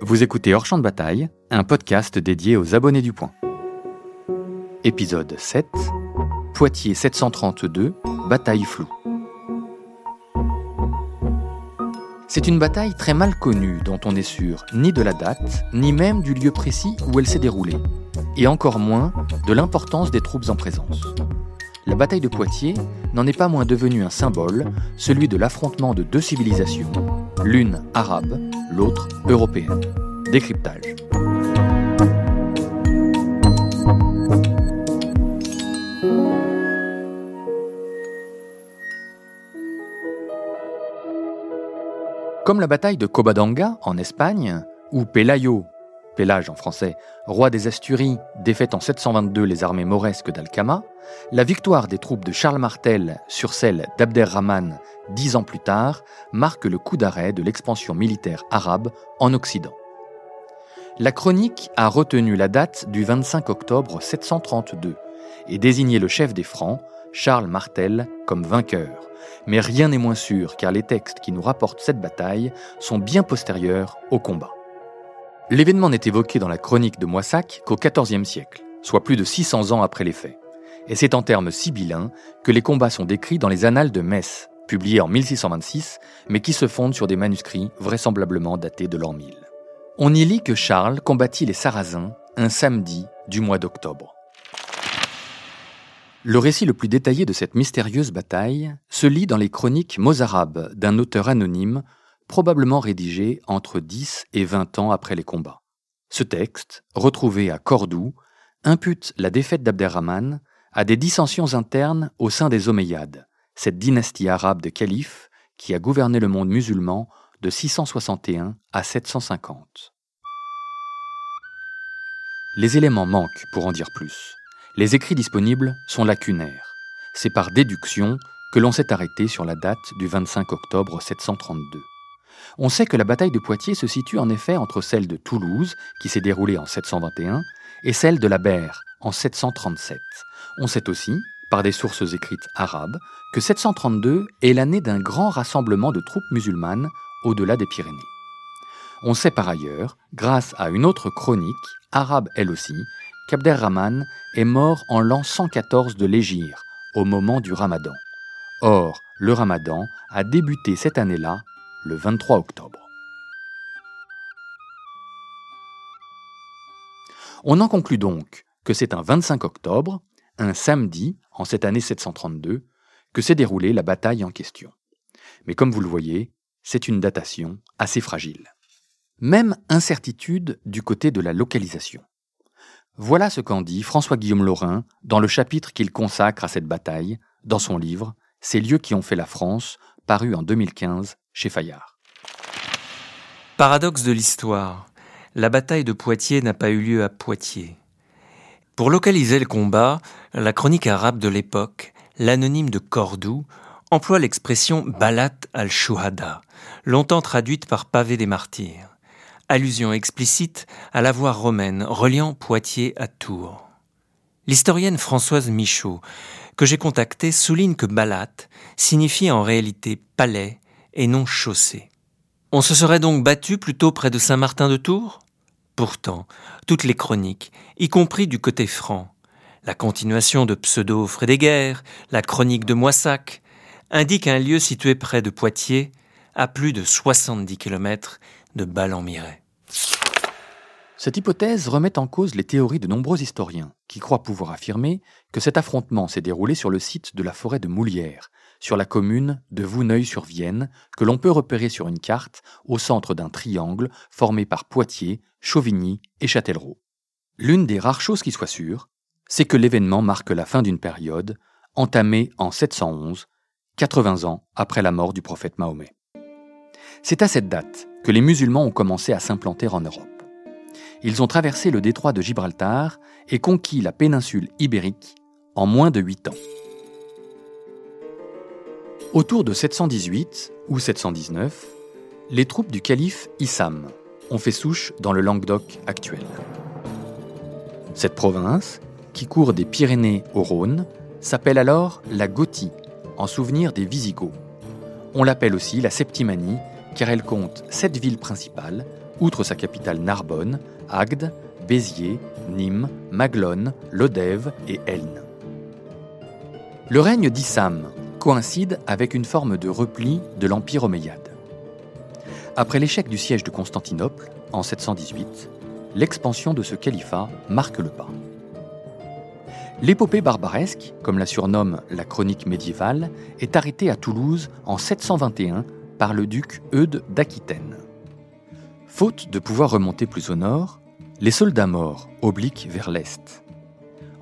Vous écoutez Hors Champ de Bataille, un podcast dédié aux abonnés du Point. Épisode 7 Poitiers 732, bataille floue. C'est une bataille très mal connue dont on n'est sûr ni de la date, ni même du lieu précis où elle s'est déroulée, et encore moins de l'importance des troupes en présence. La bataille de Poitiers n'en est pas moins devenue un symbole, celui de l'affrontement de deux civilisations, l'une arabe, l'autre européenne. Décryptage. Comme la bataille de Covadonga en Espagne, où Pelayo, Pélage en français, roi des Asturies, défaite en 722 les armées mauresques d'Alcama, la victoire des troupes de Charles Martel sur celle d'Abderrahman dix ans plus tard marque le coup d'arrêt de l'expansion militaire arabe en Occident. La chronique a retenu la date du 25 octobre 732 et désigné le chef des Francs, Charles Martel, comme vainqueur. Mais rien n'est moins sûr car les textes qui nous rapportent cette bataille sont bien postérieurs au combat. L'événement n'est évoqué dans la chronique de Moissac qu'au XIVe siècle, soit plus de 600 ans après les faits. Et c'est en termes sibyllins que les combats sont décrits dans les Annales de Metz, publiés en 1626, mais qui se fondent sur des manuscrits vraisemblablement datés de l'an 1000. On y lit que Charles combattit les Sarrasins un samedi du mois d'octobre. Le récit le plus détaillé de cette mystérieuse bataille se lit dans les chroniques mozarabes d'un auteur anonyme, probablement rédigé entre 10 et 20 ans après les combats. Ce texte, retrouvé à Cordoue, impute la défaite d'Abderrahman à des dissensions internes au sein des Omeyyades, cette dynastie arabe de califes qui a gouverné le monde musulman de 661 à 750. Les éléments manquent pour en dire plus. Les écrits disponibles sont lacunaires. C'est par déduction que l'on s'est arrêté sur la date du 25 octobre 732. On sait que la bataille de Poitiers se situe en effet entre celle de Toulouse, qui s'est déroulée en 721, et celle de la Berre, en 737. On sait aussi, par des sources écrites arabes, que 732 est l'année d'un grand rassemblement de troupes musulmanes au-delà des Pyrénées. On sait par ailleurs, grâce à une autre chronique, arabe elle aussi, qu'Abderrahman est mort en l'an 114 de l'Égypte, au moment du Ramadan. Or, le Ramadan a débuté cette année-là, le 23 octobre. On en conclut donc que c'est un 25 octobre, un samedi, en cette année 732, que s'est déroulée la bataille en question. Mais comme vous le voyez, c'est une datation assez fragile. Même incertitude du côté de la localisation. Voilà ce qu'en dit François-Guillaume Laurin dans le chapitre qu'il consacre à cette bataille, dans son livre Ces lieux qui ont fait la France, paru en 2015 chez Fayard. Paradoxe de l'histoire. La bataille de Poitiers n'a pas eu lieu à Poitiers. Pour localiser le combat, la chronique arabe de l'époque, l'anonyme de Cordoue, emploie l'expression Balat al-Shuhada, longtemps traduite par pavé des martyrs allusion explicite à la voie romaine reliant Poitiers à Tours. L'historienne Françoise Michaud, que j'ai contactée, souligne que Balat signifie en réalité palais et non chaussée. On se serait donc battu plutôt près de Saint-Martin de Tours? Pourtant, toutes les chroniques, y compris du côté franc, la continuation de Pseudo-Frédéguerre, la chronique de Moissac, indiquent un lieu situé près de Poitiers, à plus de 70 km de Ballon-Miret. Cette hypothèse remet en cause les théories de nombreux historiens, qui croient pouvoir affirmer que cet affrontement s'est déroulé sur le site de la forêt de Moulières, sur la commune de Vouneuil-sur-Vienne, que l'on peut repérer sur une carte au centre d'un triangle formé par Poitiers, Chauvigny et Châtellerault. L'une des rares choses qui soit sûre, c'est que l'événement marque la fin d'une période, entamée en 711, 80 ans après la mort du prophète Mahomet. C'est à cette date que les musulmans ont commencé à s'implanter en Europe. Ils ont traversé le détroit de Gibraltar et conquis la péninsule ibérique en moins de 8 ans. Autour de 718 ou 719, les troupes du calife Issam ont fait souche dans le Languedoc actuel. Cette province, qui court des Pyrénées au Rhône, s'appelle alors la Gothie, en souvenir des Visigoths. On l'appelle aussi la Septimanie, car elle compte sept villes principales, outre sa capitale Narbonne, Agde, Béziers, Nîmes, Maglone, Lodève et Elne. Le règne d'Issam coïncide avec une forme de repli de l'Empire omeyyade. Après l'échec du siège de Constantinople en 718, l'expansion de ce califat marque le pas. L'épopée barbaresque, comme la surnomme la chronique médiévale, est arrêtée à Toulouse en 721 par le duc Eudes d'Aquitaine. Faute de pouvoir remonter plus au nord, les soldats morts obliquent vers l'est.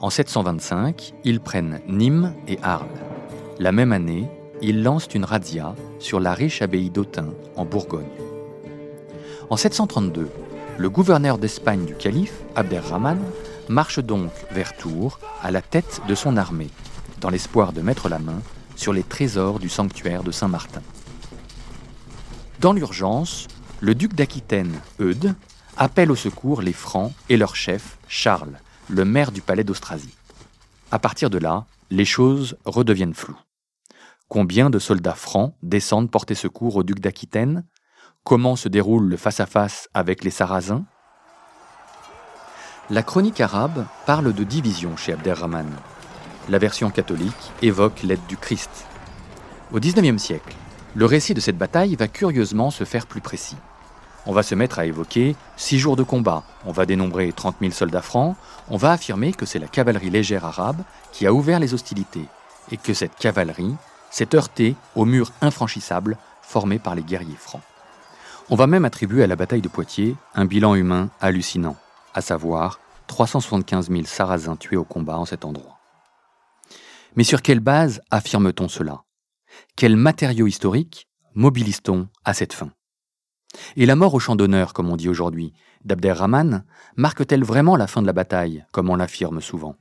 En 725, ils prennent Nîmes et Arles. La même année, ils lancent une razzia sur la riche abbaye d'Autun en Bourgogne. En 732, le gouverneur d'Espagne du calife, Abderrahman, marche donc vers Tours à la tête de son armée, dans l'espoir de mettre la main sur les trésors du sanctuaire de Saint-Martin. Dans l'urgence, le duc d'Aquitaine, Eudes, appelle au secours les Francs et leur chef, Charles, le maire du palais d'Austrasie. À partir de là, les choses redeviennent floues. Combien de soldats francs descendent porter secours au duc d'Aquitaine? Comment se déroule le face-à-face avec les Sarrasins? La chronique arabe parle de division chez Abderrahman. La version catholique évoque l'aide du Christ. Au XIXe siècle, le récit de cette bataille va curieusement se faire plus précis. On va se mettre à évoquer six jours de combat, on va dénombrer 30 000 soldats francs, on va affirmer que c'est la cavalerie légère arabe qui a ouvert les hostilités, et que cette cavalerie s'est heurtée au mur infranchissable formé par les guerriers francs. On va même attribuer à la bataille de Poitiers un bilan humain hallucinant, à savoir 375 000 Sarrasins tués au combat en cet endroit. Mais sur quelle base affirme-t-on cela? Quels matériaux historiques mobilise-t-on à cette fin? Et la mort au champ d'honneur, comme on dit aujourd'hui, d'Abderrahman, marque-t-elle vraiment la fin de la bataille, comme on l'affirme souvent?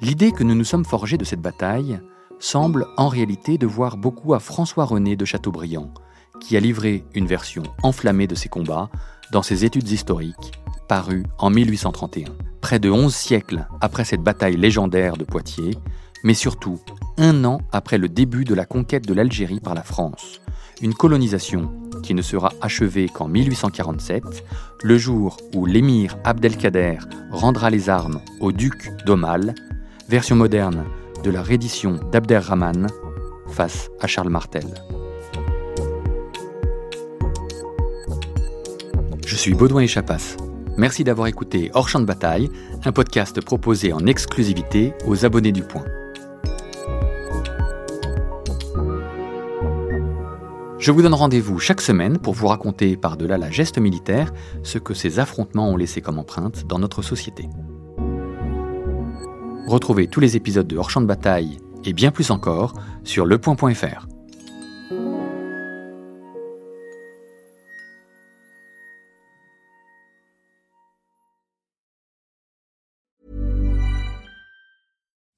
L'idée que nous nous sommes forgés de cette bataille semble en réalité devoir beaucoup à François-René de Chateaubriand, qui a livré une version enflammée de ces combats dans ses études historiques, parues en 1831, près de 11 siècles après cette bataille légendaire de Poitiers, mais surtout un an après le début de la conquête de l'Algérie par la France, une colonisation qui ne sera achevée qu'en 1847, le jour où l'émir Abdelkader rendra les armes au duc d'Aumale, version moderne de la reddition d'Abderrahman face à Charles Martel. Je suis Baudouin Chapas. Merci d'avoir écouté Hors Champ de Bataille, un podcast proposé en exclusivité aux abonnés du Point. Je vous donne rendez-vous chaque semaine pour vous raconter par-delà la geste militaire ce que ces affrontements ont laissé comme empreinte dans notre société. Retrouvez tous les épisodes de Hors Champ de Bataille et bien plus encore sur lepoint.fr.